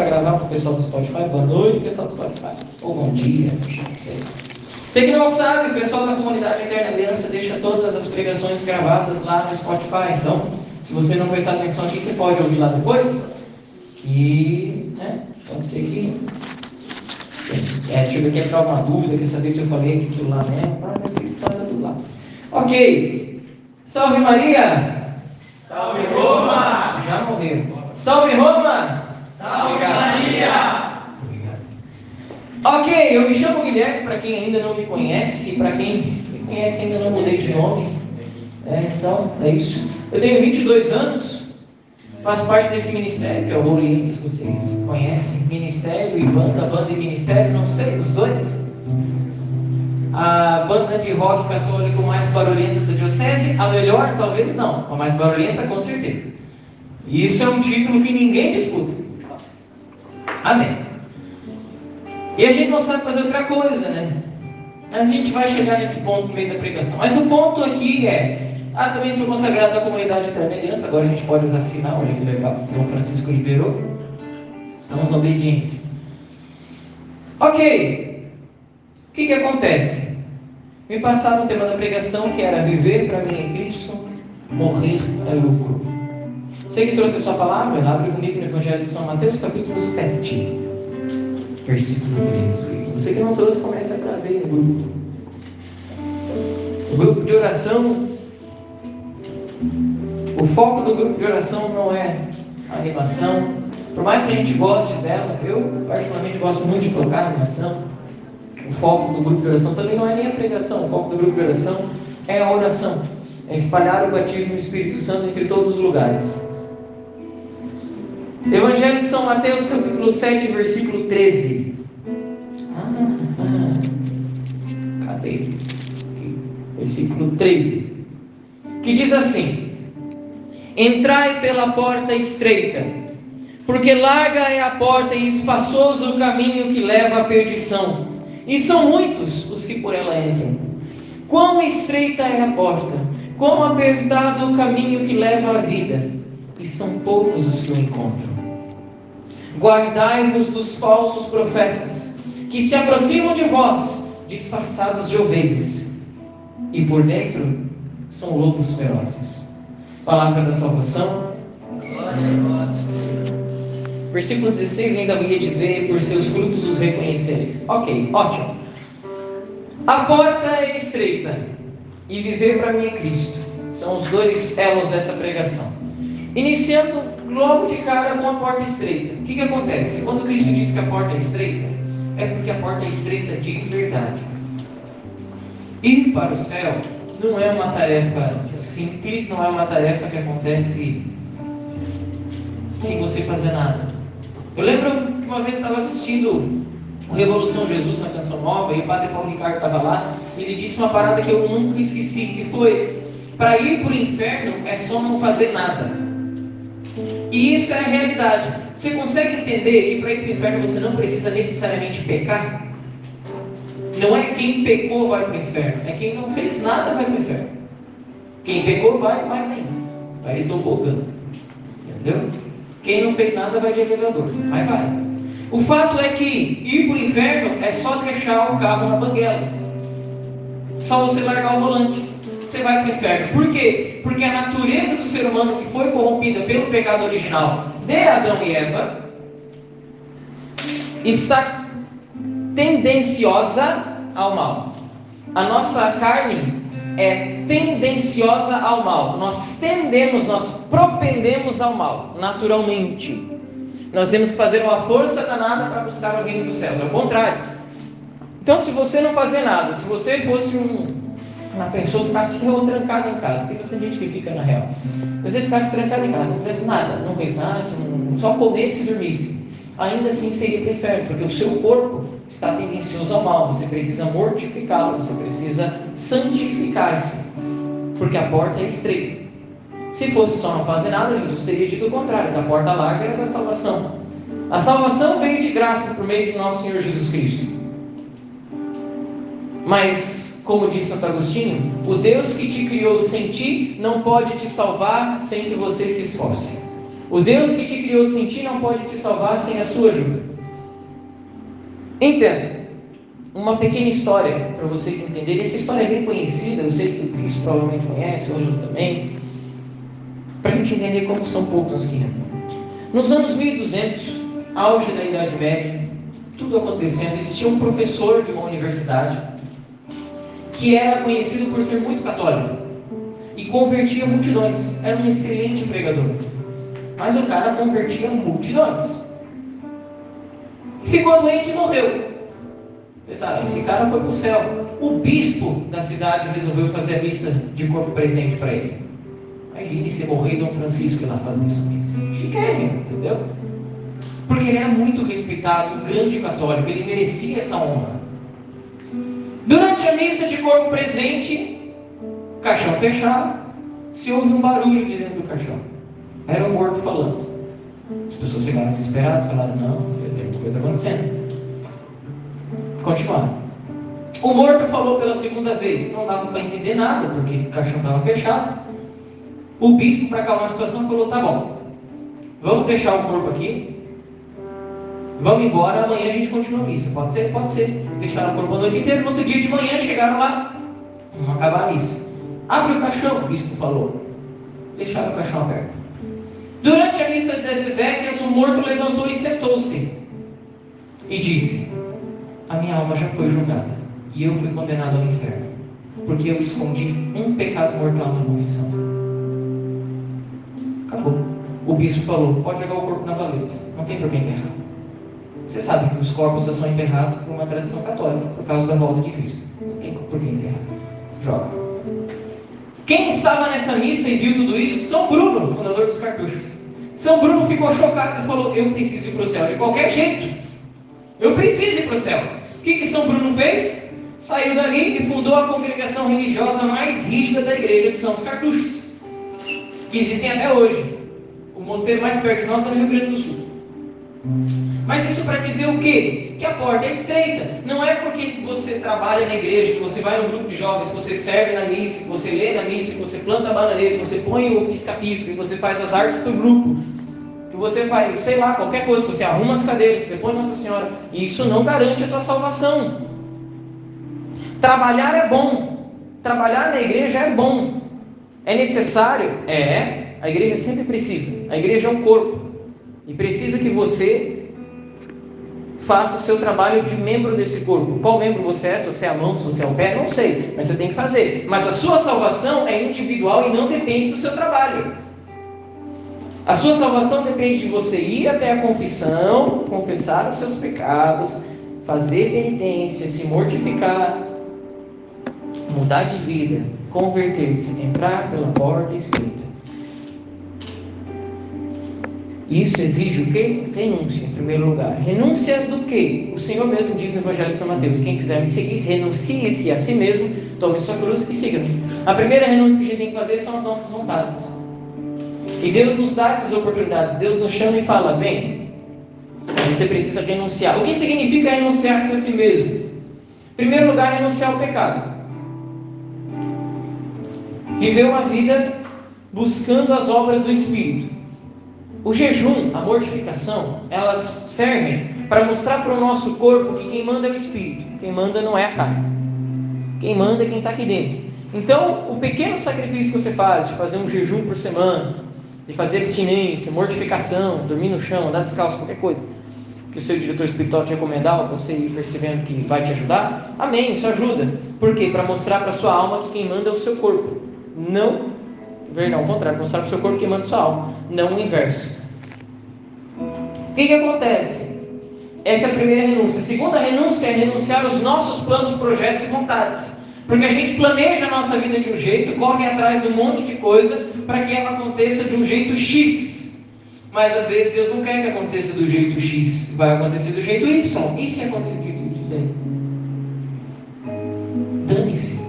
para gravar com o pessoal do Spotify. Boa noite, pessoal do Spotify. Ou bom dia, não sei. Você que não sabe, o pessoal da comunidade Eterna Aliança deixa todas as pregações gravadas lá no Spotify. Então, se você não prestar atenção aqui, você pode ouvir lá depois. Que, né, pode ser que. É, deixa eu ver aqui entrar alguma dúvida, quer saber se eu falei aquilo lá mesmo. Ah, tá escrito, tá tudo lá. Ok. Salve Maria! Salve Roma! Já morreu. Salve Roma! Salve Maria! Ok, eu me chamo Guilherme, para quem ainda não me conhece, para quem me conhece ainda não mudei de nome. É, então, é isso. Eu tenho 22 anos, faço parte desse ministério, que é o Holy vocês conhecem. Ministério e banda, banda e ministério, não sei, os dois. A banda de rock católico mais barulhenta da diocese, a melhor talvez não, a mais barulhenta com certeza. E isso é um título que ninguém disputa. Amém. E a gente não sabe fazer outra coisa, né? A gente vai chegar nesse ponto no meio da pregação. Mas o ponto aqui é: ah, também sou consagrado da comunidade Eterna Aliança, agora a gente pode usar sinal, olha que legal. Dom Francisco liberou. Estamos na obediência. Ok. O que, que acontece? Me passaram o tema da pregação que era viver para mim em Cristo, morrer é lucro. Você que trouxe a sua palavra, abre comigo no Evangelho de São Mateus, capítulo 7 versículo 13. Você que não trouxe, comece a trazer em grupo. O grupo de oração, o foco do grupo de oração não é a animação. Por mais que a gente goste dela, eu particularmente gosto muito de tocar animação. O foco do grupo de oração também não é nem a pregação, o foco do grupo de oração é a oração. É espalhar o batismo do Espírito Santo entre todos os lugares. Evangelho de São Mateus, capítulo 7, versículo 13. Ah, cadê? Versículo 13. Que diz assim: Entrai pela porta estreita, porque larga é a porta e espaçoso o caminho que leva à perdição, e são muitos os que por ela entram. Quão estreita é a porta, quão apertado o caminho que leva à vida e são poucos os que o encontram. Guardai-vos dos falsos profetas, que se aproximam de vós, disfarçados de ovelhas, e por dentro são lobos ferozes. Palavra da salvação. Versículo 16 ainda ia dizer: Por seus frutos os reconhecereis. Ok, ótimo. A porta é estreita e viver para mim é Cristo. São os dois elos dessa pregação. Iniciando logo de cara com a porta estreita. O que, que acontece? Quando Cristo diz que a porta é estreita, é porque a porta é estreita de verdade. Ir para o céu não é uma tarefa simples, não é uma tarefa que acontece sem você fazer nada. Eu lembro que uma vez estava assistindo o Revolução Jesus na Canção Nova e o Padre Paulo Ricardo estava lá e ele disse uma parada que eu nunca esqueci, que foi para ir para o inferno é só não fazer nada. E isso é a realidade. Você consegue entender que para ir para o inferno você não precisa necessariamente pecar? Não é quem pecou vai para o inferno, é quem não fez nada vai para o inferno. Quem pecou vai mais ainda, vai tobogã. Entendeu? Quem não fez nada vai de elevador, mas vai. O fato é que ir para o inferno é só deixar o carro na banguela. Só você largar o volante você vai para o inferno. Por quê? Porque a natureza do ser humano que foi corrompida pelo pecado original de Adão e Eva está tendenciosa ao mal. A nossa carne é tendenciosa ao mal. Nós tendemos, nós propendemos ao mal, naturalmente. Nós temos que fazer uma força danada para buscar o reino dos céus. Ao contrário. Então, se você não fazer nada, se você fosse um, uma pessoa ficasse ou trancada em casa. Tem bastante gente que fica na real. Se você ficasse trancado em casa, não fizesse nada, não rezasse, não, só comesse e dormisse, ainda assim seria para inferno, porque o seu corpo está tendencioso ao mal. Você precisa mortificá-lo, você precisa santificar-se, porque a porta é estreita. Se fosse só não fazer nada, Jesus teria dito o contrário, da porta larga era da salvação. A salvação veio de graça por meio de nosso Senhor Jesus Cristo. Mas como diz Santo Agostinho, o Deus que te criou sem ti não pode te salvar sem que você se esforce. O Deus que te criou sem ti não pode te salvar sem a sua ajuda. Entenda. Uma pequena história para vocês entenderem. Essa história é bem conhecida, eu sei que o Cristo provavelmente conhece, hoje também. Para a gente entender como são poucos que Nos anos 1200, auge da Idade Média, tudo acontecendo, existia um professor de uma universidade que era conhecido por ser muito católico e convertia multidões. Era um excelente pregador. Mas o cara convertia multidões. Ficou doente e morreu. Pensaram, esse cara foi para o céu. O bispo da cidade resolveu fazer a missa de corpo presente para ele. Imagine se morrer Dom Francisco lá fazer isso. Chiquérrimo, entendeu? Porque ele era muito respeitado, grande católico, ele merecia essa honra. Durante a missa de corpo presente, caixão fechado, se ouve um barulho de dentro do caixão. Era um morto falando. As pessoas ficaram desesperadas, falaram, não, tem alguma coisa acontecendo. Continuaram. O morto falou pela segunda vez, não dava para entender nada, porque o caixão estava fechado. O bispo, para acalmar a situação, falou, tá bom, vamos deixar o corpo aqui, vamos embora, amanhã a gente continua a missa. Pode ser? Pode ser. Deixaram o corpo a noite inteira, no outro dia de manhã chegaram lá, vamos acabar a. Abre o caixão, o bispo falou. Deixaram o caixão aberto. Durante a missa das Ezequias, o morto levantou e sentou-se. E disse: A minha alma já foi julgada. E eu fui condenado ao inferno. Porque eu escondi um pecado mortal na confissão. Acabou. O bispo falou: Pode jogar o corpo na valeta. Não tem por que enterrar. Você sabe que os corpos são enterrados por uma tradição católica, por causa da volta de Cristo. Não tem por que enterrar. Joga. Quem estava nessa missa e viu tudo isso? São Bruno, fundador dos cartuchos. São Bruno ficou chocado e falou: Eu preciso ir para o céu de qualquer jeito. Eu preciso ir para o céu. O que, que São Bruno fez? Saiu dali e fundou a congregação religiosa mais rígida da igreja, que são os cartuchos, que existem até hoje. O mosteiro mais perto de nós é no Rio Grande do Sul. Mas isso para dizer o quê? Que a porta é estreita. Não é porque você trabalha na igreja, que você vai no grupo de jovens, que você serve na missa, que você lê na missa, que você planta a bananeira, que você põe o pisca-pisca, que você faz as artes do grupo, que você faz, sei lá, qualquer coisa, que você arruma as cadeiras, que você põe Nossa Senhora. E isso não garante a tua salvação. Trabalhar é bom. Trabalhar na igreja é bom. É necessário? É. A igreja sempre precisa. A igreja é um corpo. E precisa que você faça o seu trabalho de membro desse corpo. Qual membro você é? Se você é a mão, se você é o pé, não sei, mas você tem que fazer. Mas a sua salvação é individual e não depende do seu trabalho. A sua salvação depende de você ir até a confissão, confessar os seus pecados, fazer penitência, se mortificar, mudar de vida, converter-se, entrar pela porta estreita. Isso exige o quê? Renúncia, em primeiro lugar. Renúncia do quê? O Senhor mesmo diz no Evangelho de São Mateus: quem quiser me seguir, renuncie-se a si mesmo, tome sua cruz e siga-me. A primeira renúncia que a gente tem que fazer são as nossas vontades. E Deus nos dá essas oportunidades. Deus nos chama e fala: vem, você precisa renunciar. O que significa renunciar-se a si mesmo? Em primeiro lugar, renunciar ao pecado. Viver uma vida buscando as obras do Espírito. O jejum, a mortificação, elas servem para mostrar para o nosso corpo que quem manda é o espírito, quem manda não é a carne. Quem manda é quem está aqui dentro. Então, o pequeno sacrifício que você faz de fazer um jejum por semana, de fazer abstinência, mortificação, dormir no chão, andar descalço, qualquer coisa, que o seu diretor espiritual te recomendar, ou você ir percebendo que vai te ajudar, amém, isso ajuda. Por quê? Para mostrar para a sua alma que quem manda é o seu corpo, não Perdão, ao contrário, mostrar para o seu corpo queimando sua alma, não o inverso. O que, que acontece? Essa é a primeira renúncia. A segunda renúncia é renunciar aos nossos planos, projetos e vontades. Porque a gente planeja a nossa vida de um jeito, corre atrás de um monte de coisa para que ela aconteça de um jeito X. Mas às vezes Deus não quer que aconteça do jeito X, vai acontecer do jeito Y. E se acontecer do jeito Y? Dane-se.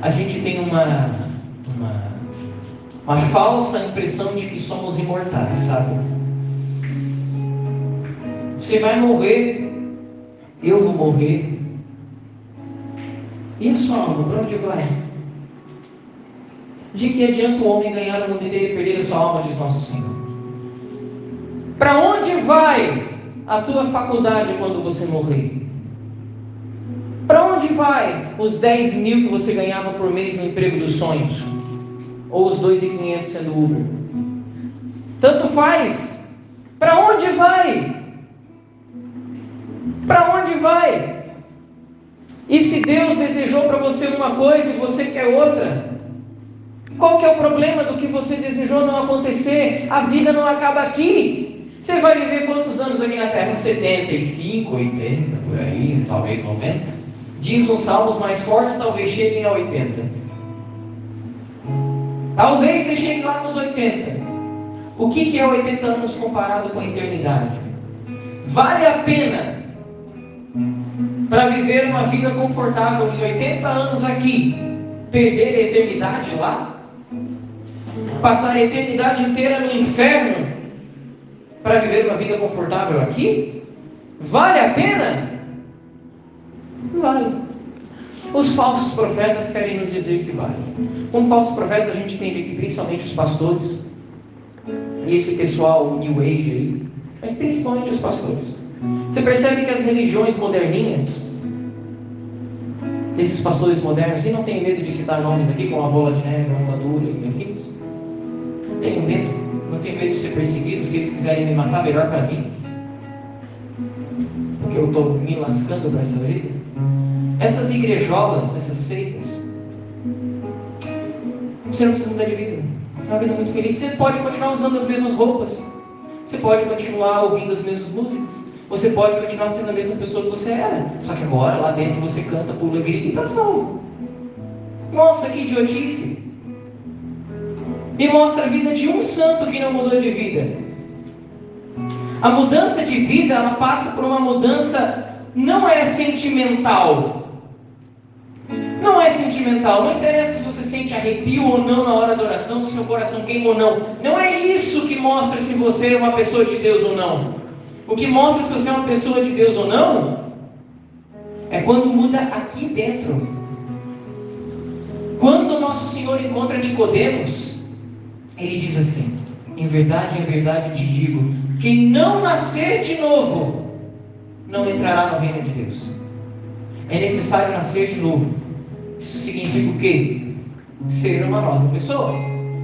A gente tem uma uma, uma falsa impressão de que somos imortais, sabe? Você vai morrer, eu vou morrer. E a sua alma, para onde vai? De que adianta o homem ganhar o mundo inteiro e perder a sua alma, diz nosso Senhor? Para onde vai a tua faculdade quando você morrer? Para onde vai os 10 mil que você ganhava por mês no emprego dos sonhos? Ou os 2.500 sendo Uber? Tanto faz. Para onde vai? Para onde vai? E se Deus desejou para você uma coisa e você quer outra? Qual que é o problema do que você desejou não acontecer? A vida não acaba aqui. Você vai viver quantos anos aqui na Terra? 75, 80, por aí, talvez 90. Diz os salmos mais fortes, talvez cheguem a 80. Talvez você chegue lá nos 80. O que, que é 80 anos comparado com a eternidade? Vale a pena para viver uma vida confortável em 80 anos aqui, perder a eternidade lá? Passar a eternidade inteira no inferno para viver uma vida confortável aqui? Vale a pena? Vale. Os falsos profetas querem nos dizer que vale. Como falsos profetas, a gente entende aqui principalmente os pastores e esse pessoal New Age aí, mas principalmente os pastores. Você percebe que as religiões moderninhas, esses pastores modernos, e não tenho medo de citar nomes aqui, como a bola de neve, a madura e afins, não tenho medo, não tenho medo de ser perseguido, se eles quiserem me matar, melhor para mim, porque eu estou me lascando para essa vida. Essas igrejolas, essas seitas, você não precisa mudar de vida. É uma vida muito feliz. Você pode continuar usando as mesmas roupas. Você pode continuar ouvindo as mesmas músicas. Você pode continuar sendo a mesma pessoa que você era. Só que agora lá dentro você canta, pula, grita e está salvo. Nossa, que idiotice! E mostra a vida de um santo que não mudou de vida. A mudança de vida, ela passa por uma mudança, não é sentimental, não é sentimental, não interessa se você sente arrepio ou não na hora da oração, se seu coração queima ou não. Não é isso que mostra se você é uma pessoa de Deus ou não. O que mostra se você é uma pessoa de Deus ou não é quando muda aqui dentro. Quando o nosso Senhor encontra Nicodemos, ele diz assim: Em verdade, em verdade te digo, quem não nascer de novo não entrará no reino de Deus. É necessário nascer de novo. Isso significa o quê? Ser uma nova pessoa.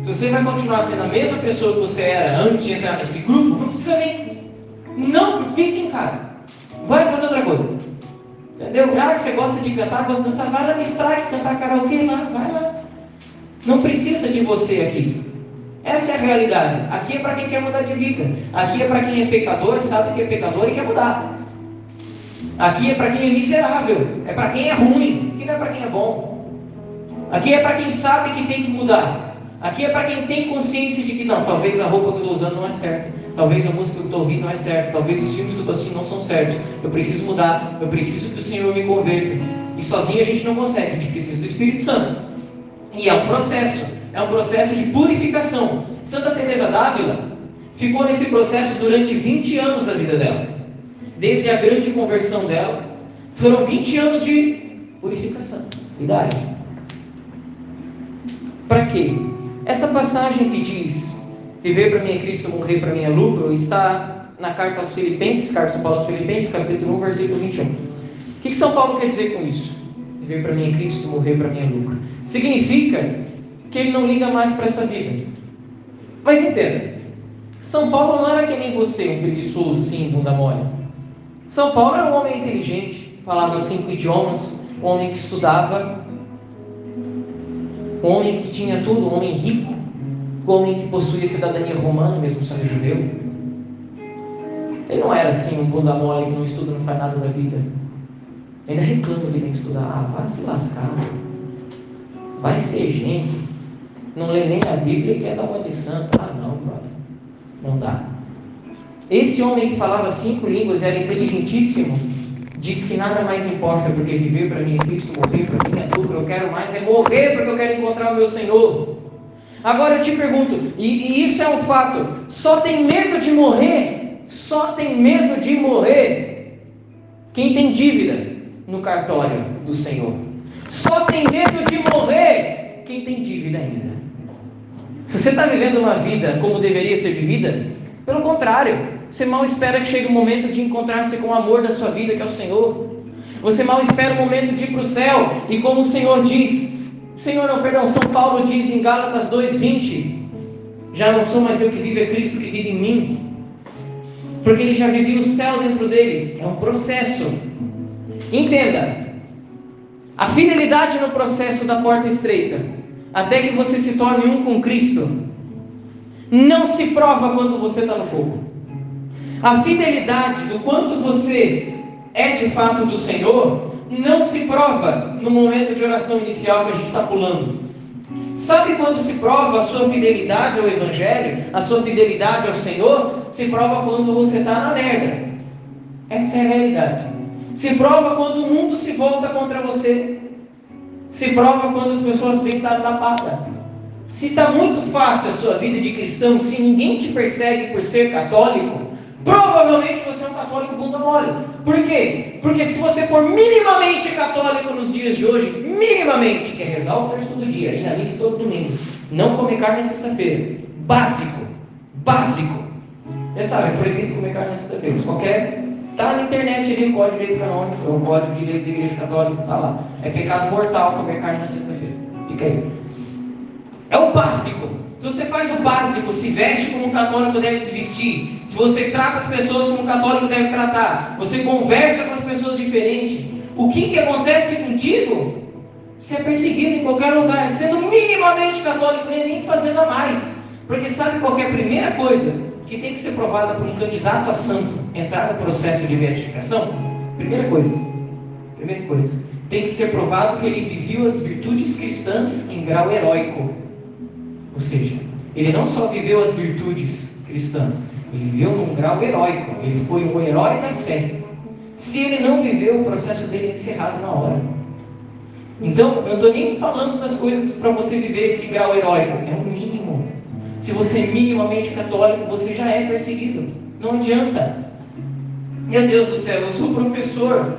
Se você vai continuar sendo a mesma pessoa que você era antes de entrar nesse grupo, não precisa nem. Não fique em casa. Vai fazer outra coisa. Entendeu? Ah, você gosta de cantar, gosta de dançar, vai lá no strike cantar karaokê lá, vai lá. Não precisa de você aqui. Essa é a realidade. Aqui é para quem quer mudar de vida. Aqui é para quem é pecador, sabe que é pecador e quer mudar. Aqui é para quem é miserável. É para quem é ruim aqui não é para quem é bom. Aqui é para quem sabe que tem que mudar. Aqui é para quem tem consciência de que não, talvez a roupa que eu estou usando não é certa. Talvez a música que eu estou ouvindo não é certa. Talvez os filmes que eu estou assistindo não são certos. Eu preciso mudar. Eu preciso que o Senhor me converta. E sozinho a gente não consegue. A gente precisa do Espírito Santo. E é um processo. É um processo de purificação. Santa Teresa d'Ávila ficou nesse processo durante 20 anos da vida dela. Desde a grande conversão dela. Foram 20 anos de purificação. Idade. Para quê? Essa passagem que diz viver para mim é Cristo, morrer para mim é lucro, está na carta aos Filipenses, carta São Paulo aos Filipenses, capítulo 1, versículo 21. O que, que São Paulo quer dizer com isso? Viver para mim é Cristo, morrer para mim é lucro. Significa que ele não liga mais para essa vida. Mas entenda, São Paulo não era que nem você, um preguiçoso, sim, bunda mole. São Paulo era um homem inteligente, falava cinco idiomas, um homem que estudava, um homem que tinha tudo, um homem rico, um homem que possuía cidadania romana, mesmo sendo judeu. Ele não era assim um bunda mole que não estuda, não faz nada da vida. Ele ainda reclama que tem que estudar. Ah, vai se lascar. Vai ser gente. Não lê nem a Bíblia e quer dar uma de santo. Ah, não, brother. Não dá. Esse homem que falava cinco línguas era inteligentíssimo diz que nada mais importa porque viver para mim é Cristo, morrer para mim é lucro. Eu quero mais é morrer porque eu quero encontrar o meu Senhor. Agora eu te pergunto, e, e isso é um fato: só tem medo de morrer? Só tem medo de morrer quem tem dívida no cartório do Senhor. Só tem medo de morrer quem tem dívida ainda. Se você está vivendo uma vida como deveria ser vivida, pelo contrário, você mal espera que chegue o momento de encontrar-se com o amor da sua vida, que é o Senhor. Você mal espera o momento de ir para o céu, e como o Senhor diz, Senhor não, perdão, São Paulo diz em Gálatas 2,20, já não sou mais eu que vivo, é Cristo que vive em mim. Porque ele já vivia o céu dentro dele. É um processo. Entenda. A fidelidade no processo da porta estreita, até que você se torne um com Cristo, não se prova quando você está no fogo. A fidelidade do quanto você é de fato do Senhor, não se prova no momento de oração inicial que a gente está pulando. Sabe quando se prova a sua fidelidade ao Evangelho, a sua fidelidade ao Senhor? Se prova quando você está na merda. Essa é a realidade. Se prova quando o mundo se volta contra você. Se prova quando as pessoas vêm dar tapada. Se está muito fácil a sua vida de cristão, se ninguém te persegue por ser católico, provavelmente você é um católico bunda mole. Por quê? Porque se você for minimamente católico nos dias de hoje, minimamente, que é rezar o texto todo dia, ir na missa todo domingo, não comer carne na sexta-feira, básico, básico. Você sabe, é proibido comer carne na sexta-feira. Qualquer Está na internet ali o código de direito canônico, o código de direito da igreja católica, está lá. É pecado mortal comer carne na sexta-feira. Fica aí. É o básico. Se você faz o básico, se veste como um católico deve se vestir, se você trata as pessoas como um católico deve tratar, você conversa com as pessoas diferentes, o que, que acontece contigo? Você é perseguido em qualquer lugar, sendo minimamente católico, nem fazendo a mais. Porque sabe qual é a primeira coisa que tem que ser provada por um candidato a santo entrar no processo de beatificação? Primeira coisa. Primeira coisa. Tem que ser provado que ele viveu as virtudes cristãs em grau heróico. Ou seja, ele não só viveu as virtudes cristãs, ele viveu num grau heróico. Ele foi um herói da fé. Se ele não viveu, o processo dele é encerrado na hora. Então, eu não estou nem falando das coisas para você viver esse grau heróico. É o mínimo. Se você é minimamente católico, você já é perseguido. Não adianta. Meu Deus do céu, eu sou professor.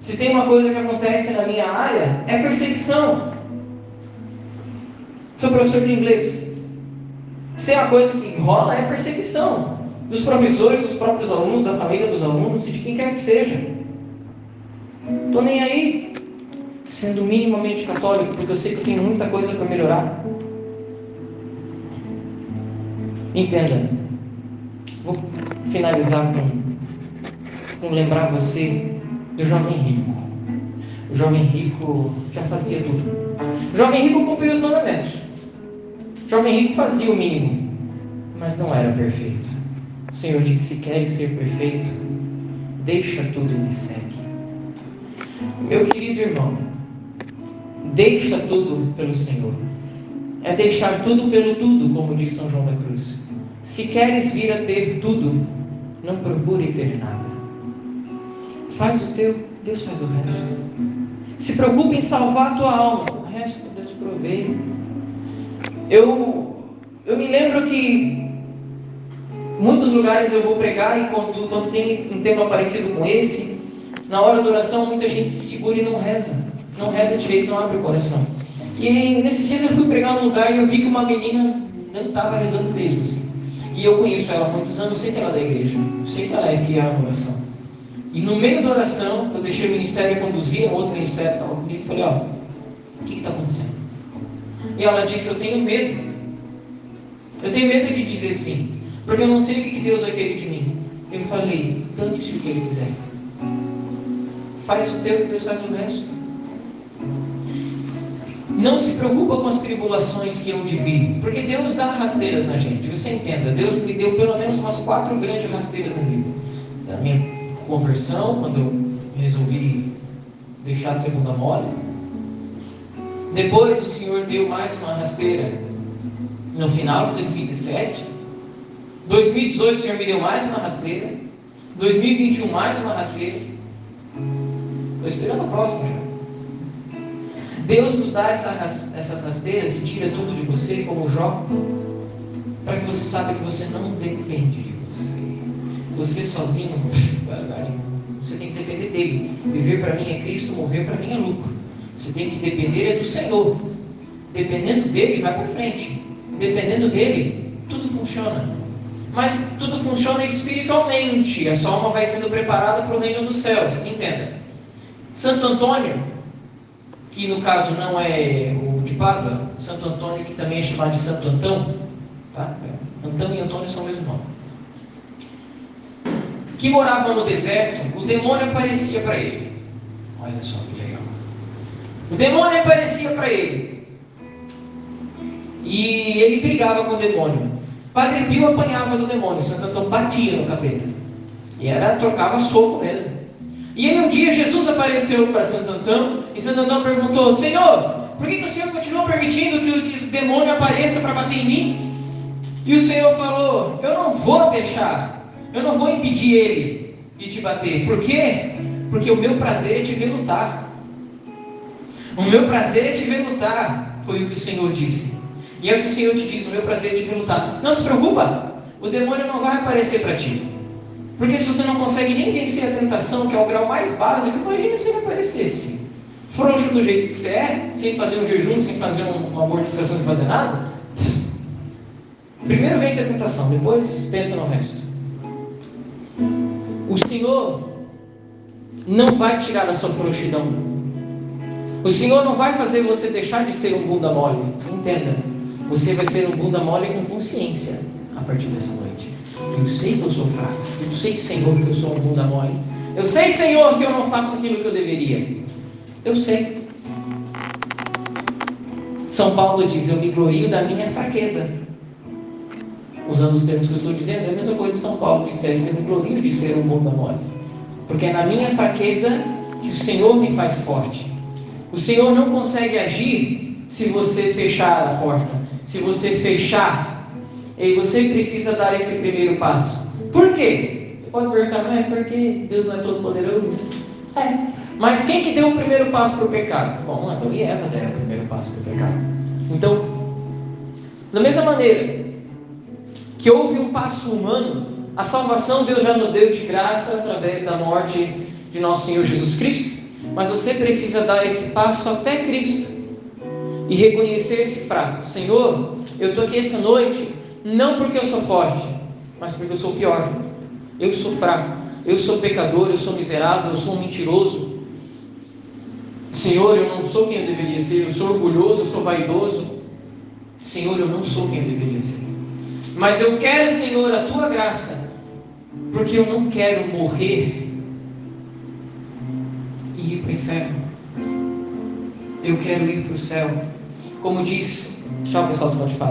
Se tem uma coisa que acontece na minha área, é perseguição. Sou professor de inglês. Se é uma coisa que rola, é perseguição. Dos professores, dos próprios alunos, da família dos alunos e de quem quer que seja. Estou nem aí, sendo minimamente católico, porque eu sei que tem muita coisa para melhorar. Entenda. Vou finalizar com, com lembrar você do jovem rico. O jovem rico já fazia tudo. O jovem rico cumpriu os mandamentos. Jovem rico fazia o mínimo, mas não era perfeito. O Senhor disse: se queres ser perfeito, deixa tudo e me segue. Meu querido irmão, deixa tudo pelo Senhor. É deixar tudo pelo tudo, como diz São João da Cruz. Se queres vir a ter tudo, não procure ter nada. Faz o teu, Deus faz o resto. Se preocupe em salvar a tua alma, o resto Deus provê. Eu, eu me lembro que muitos lugares eu vou pregar e quando, quando tem um tema parecido com esse, na hora da oração muita gente se segura e não reza. Não reza direito, não abre o coração. E nesses dias eu fui pregar num lugar e eu vi que uma menina não estava rezando mesmo. Assim. E eu conheço ela há muitos anos, sei que ela é da igreja, sei que ela é fiel na oração. E no meio da oração, eu deixei o ministério conduzir, um outro ministério estava comigo e falei, ó, o que está acontecendo? E ela disse: Eu tenho medo. Eu tenho medo de dizer sim, porque eu não sei o que Deus vai querer de mim. Eu falei: Dane-se o que Ele quiser. Faz o teu, Deus faz o resto. Não se preocupa com as tribulações que hão de porque Deus dá rasteiras na gente. Você entenda, Deus me deu pelo menos umas quatro grandes rasteiras na vida. Na minha conversão, quando eu resolvi deixar de ser bunda mole, depois o Senhor deu mais uma rasteira no final de 2017. 2018 o Senhor me deu mais uma rasteira. 2021 mais uma rasteira. Estou esperando a próxima já. Deus nos dá essa, essas rasteiras e tira tudo de você, como Jó, para que você saiba que você não depende de você. Você sozinho, você tem que depender dele. Viver para mim é Cristo, morrer para mim é lucro. Você tem que depender do Senhor. Dependendo dele, vai para frente. dependendo dele, tudo funciona. Mas tudo funciona espiritualmente. A sua alma vai sendo preparada para o reino dos céus. Entenda. Santo Antônio, que no caso não é o de Pádua, Santo Antônio, que também é chamado de Santo Antão, tá? Antão e Antônio são o mesmo nome. Que morava no deserto, o demônio aparecia para ele. Olha só que legal. O demônio aparecia para ele. E ele brigava com o demônio. Padre Pio apanhava do demônio, Santo Antão batia no capeta. E era, trocava soco mesmo. E aí um dia Jesus apareceu para Santo Antão e Santo Antão perguntou: Senhor, por que, que o Senhor continua permitindo que o demônio apareça para bater em mim? E o Senhor falou: Eu não vou deixar, eu não vou impedir ele de te bater. Por quê? Porque o meu prazer é te ver lutar. O meu prazer é te ver lutar, foi o que o Senhor disse. E é o que o Senhor te diz: o meu prazer é te ver lutar. Não se preocupa, o demônio não vai aparecer para ti. Porque se você não consegue nem vencer a tentação, que é o grau mais básico, imagine se ele aparecesse. Frouxo do jeito que você é, sem fazer um jejum, sem fazer uma mortificação, sem fazer nada. Primeiro vence a tentação, depois pensa no resto. O Senhor não vai tirar a sua frouxidão. O Senhor não vai fazer você deixar de ser um bunda mole. Entenda. Você vai ser um bunda mole com consciência a partir dessa noite. Eu sei que eu sou fraco. Eu sei, Senhor, que eu sou um bunda mole. Eu sei, Senhor, que eu não faço aquilo que eu deveria. Eu sei. São Paulo diz: Eu me glorio da minha fraqueza. Usando os termos que eu estou dizendo, é a mesma coisa que São Paulo disse: Eu me glorio de ser um bunda mole. Porque é na minha fraqueza que o Senhor me faz forte. O Senhor não consegue agir se você fechar a porta. Se você fechar e você precisa dar esse primeiro passo. Por quê? Você pode perguntar, mas é porque Deus não é todo poderoso? É. Mas quem que deu o primeiro passo para o pecado? Bom, Adão e Eva deram o primeiro passo para o pecado. Então, da mesma maneira que houve um passo humano, a salvação Deus já nos deu de graça através da morte de nosso Senhor Jesus Cristo. Mas você precisa dar esse passo até Cristo e reconhecer-se fraco. Senhor, eu estou aqui essa noite não porque eu sou forte, mas porque eu sou pior. Eu sou fraco, eu sou pecador, eu sou miserável, eu sou mentiroso. Senhor, eu não sou quem eu deveria ser, eu sou orgulhoso, eu sou vaidoso. Senhor, eu não sou quem eu deveria ser. Mas eu quero, Senhor, a tua graça, porque eu não quero morrer e ir para o inferno. Eu quero ir para o céu. Como diz, tchau pessoal do Spotify.